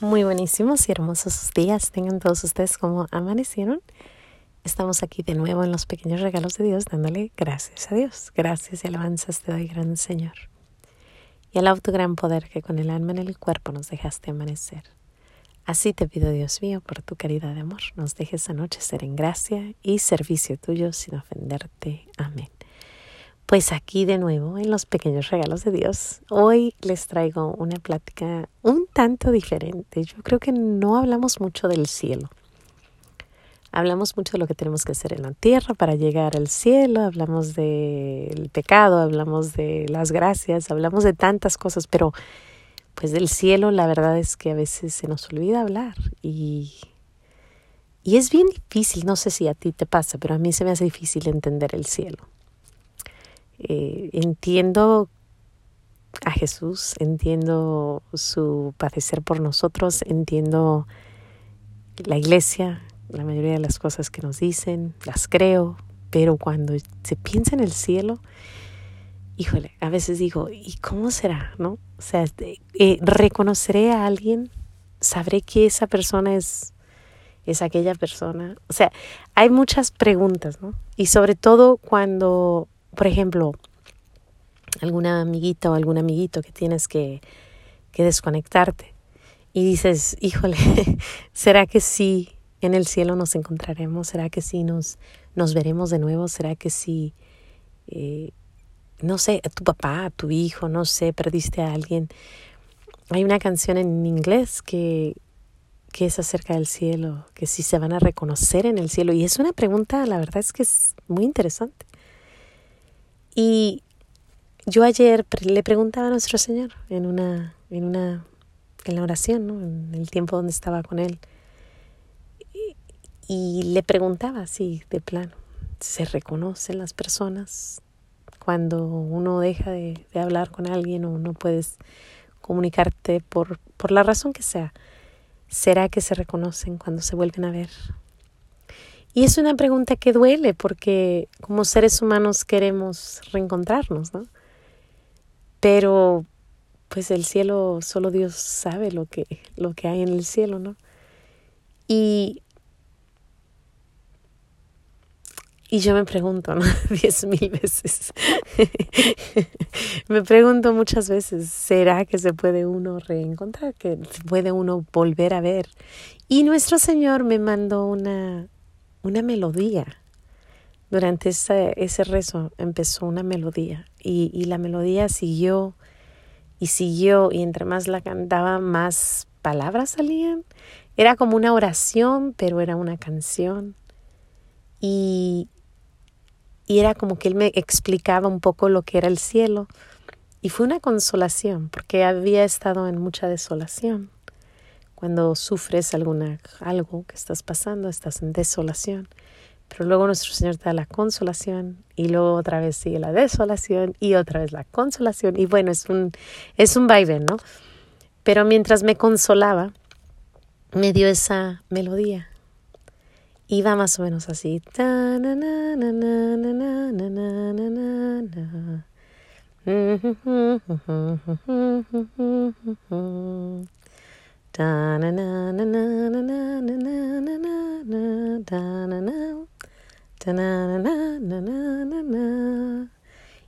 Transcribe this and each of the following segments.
Muy buenísimos y hermosos días tengan todos ustedes como amanecieron. Estamos aquí de nuevo en los pequeños regalos de Dios, dándole gracias a Dios. Gracias y alabanzas te doy, gran Señor. Y al tu gran poder que con el alma en el cuerpo nos dejaste amanecer. Así te pido, Dios mío, por tu caridad de amor, nos dejes anochecer en gracia y servicio tuyo sin ofenderte. Amén. Pues aquí de nuevo en los pequeños regalos de Dios. Hoy les traigo una plática un tanto diferente. Yo creo que no hablamos mucho del cielo. Hablamos mucho de lo que tenemos que hacer en la tierra para llegar al cielo, hablamos del pecado, hablamos de las gracias, hablamos de tantas cosas, pero pues del cielo la verdad es que a veces se nos olvida hablar y, y es bien difícil, no sé si a ti te pasa, pero a mí se me hace difícil entender el cielo. Eh, entiendo a Jesús, entiendo su padecer por nosotros, entiendo la iglesia, la mayoría de las cosas que nos dicen, las creo, pero cuando se piensa en el cielo, híjole, a veces digo, ¿y cómo será? ¿No? O sea, eh, reconoceré a alguien, sabré que esa persona es es aquella persona. O sea, hay muchas preguntas, ¿no? Y sobre todo cuando por ejemplo, alguna amiguita o algún amiguito que tienes que, que desconectarte y dices, híjole, ¿será que sí en el cielo nos encontraremos? ¿Será que sí nos, nos veremos de nuevo? ¿Será que sí, eh, no sé, a tu papá, a tu hijo, no sé, perdiste a alguien? Hay una canción en inglés que, que es acerca del cielo, que si se van a reconocer en el cielo. Y es una pregunta, la verdad es que es muy interesante. Y yo ayer le preguntaba a nuestro Señor en una, en una, en la oración, ¿no? en el tiempo donde estaba con Él, y, le preguntaba así, de plano, ¿se reconocen las personas cuando uno deja de, de hablar con alguien o no puedes comunicarte por, por la razón que sea? ¿Será que se reconocen cuando se vuelven a ver? Y es una pregunta que duele porque como seres humanos queremos reencontrarnos, ¿no? Pero pues el cielo, solo Dios sabe lo que, lo que hay en el cielo, ¿no? Y, y yo me pregunto, ¿no? Diez mil veces. me pregunto muchas veces, ¿será que se puede uno reencontrar? ¿Que puede uno volver a ver? Y nuestro Señor me mandó una, una melodía. Durante ese, ese rezo empezó una melodía y, y la melodía siguió y siguió y entre más la cantaba más palabras salían. Era como una oración, pero era una canción. Y, y era como que él me explicaba un poco lo que era el cielo. Y fue una consolación, porque había estado en mucha desolación. Cuando sufres alguna, algo que estás pasando, estás en desolación. Pero luego nuestro Señor te da la consolación y luego otra vez sigue la desolación y otra vez la consolación. Y bueno, es un, es un vaivén, ¿no? Pero mientras me consolaba, me dio esa melodía. Iba más o menos así.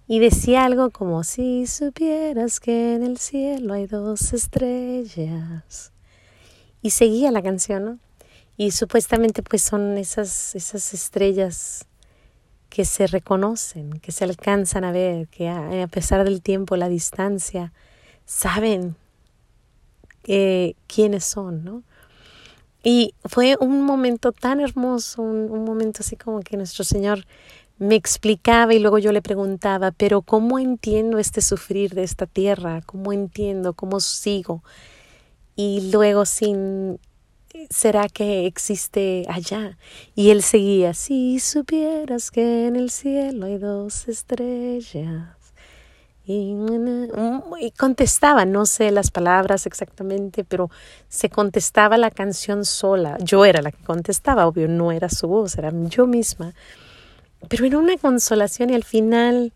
Y decía algo como si supieras que en el cielo hay dos estrellas. Y seguía la canción, ¿no? Y supuestamente pues son esas, esas estrellas que se reconocen, que se alcanzan a ver, que a, pesar del tiempo, la distancia, saben eh, quiénes son, ¿no? Y fue un momento tan hermoso, un, un, momento así como que nuestro Señor me explicaba y luego yo le preguntaba, pero ¿cómo entiendo este sufrir de esta tierra? ¿Cómo entiendo? ¿Cómo sigo? Y luego sin, ¿será que existe allá? Y él seguía, si supieras que en el cielo hay dos estrellas y, contestaba, no sé las palabras exactamente, pero se contestaba la canción sola. Yo era la que contestaba, obvio, no era su voz, era yo misma. Pero era una consolación y al final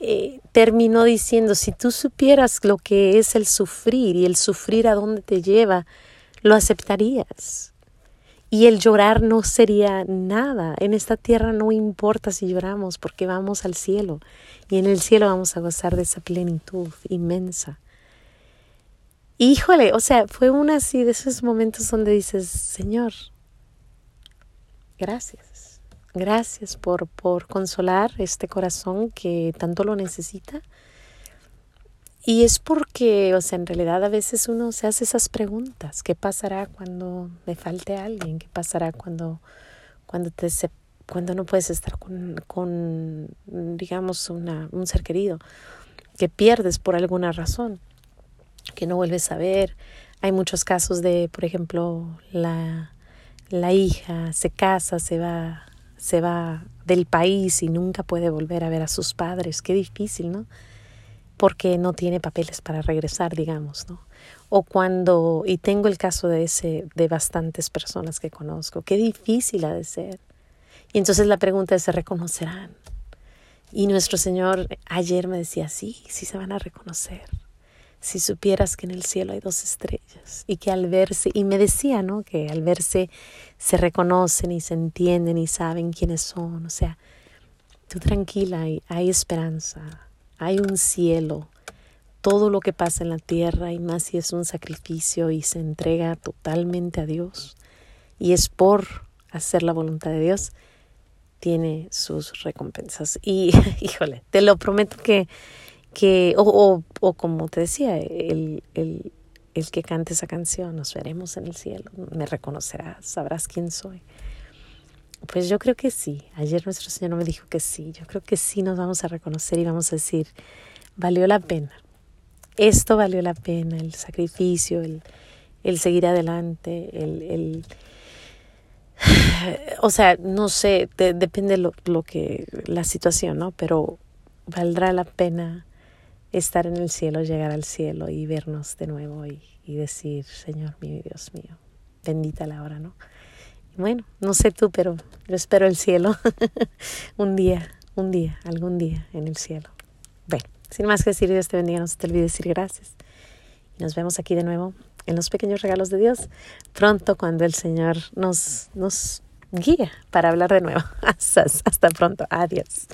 eh, terminó diciendo, si tú supieras lo que es el sufrir y el sufrir a dónde te lleva, lo aceptarías. Y el llorar no sería nada. En esta tierra no importa si lloramos porque vamos al cielo. Y en el cielo vamos a gozar de esa plenitud inmensa. Híjole, o sea, fue uno así de esos momentos donde dices, Señor, gracias. Gracias por, por consolar este corazón que tanto lo necesita. Y es porque, o sea, en realidad a veces uno se hace esas preguntas. ¿Qué pasará cuando me falte alguien? ¿Qué pasará cuando, cuando, te, cuando no puedes estar con, con digamos, una, un ser querido que pierdes por alguna razón? que no vuelves a ver. Hay muchos casos de, por ejemplo, la, la hija se casa, se va, se va del país y nunca puede volver a ver a sus padres. Qué difícil, ¿no? Porque no tiene papeles para regresar, digamos, ¿no? O cuando, y tengo el caso de ese, de bastantes personas que conozco, qué difícil ha de ser. Y entonces la pregunta es, ¿se reconocerán? Y nuestro Señor ayer me decía, sí, sí se van a reconocer si supieras que en el cielo hay dos estrellas y que al verse, y me decía, ¿no? Que al verse se reconocen y se entienden y saben quiénes son, o sea, tú tranquila, hay, hay esperanza, hay un cielo, todo lo que pasa en la tierra y más si es un sacrificio y se entrega totalmente a Dios y es por hacer la voluntad de Dios, tiene sus recompensas. Y híjole, te lo prometo que que, o, o, como te decía, el, el, el, que cante esa canción, nos veremos en el cielo, me reconocerás, sabrás quién soy. Pues yo creo que sí, ayer nuestro Señor me dijo que sí, yo creo que sí nos vamos a reconocer y vamos a decir, valió la pena, esto valió la pena, el sacrificio, el, el seguir adelante, el, el o sea, no sé, depende lo, lo que la situación, ¿no? Pero valdrá la pena estar en el cielo, llegar al cielo y vernos de nuevo y, decir, Señor mío Dios mío, bendita la hora, ¿no? Bueno, no sé tú, pero yo espero el cielo un día, un día, algún día en el cielo. Bueno, sin más que decir, Dios te bendiga, no se te olvide decir gracias. Y nos vemos aquí de nuevo en los pequeños regalos de Dios, pronto cuando el Señor nos, nos guía para hablar de nuevo. hasta pronto, adiós.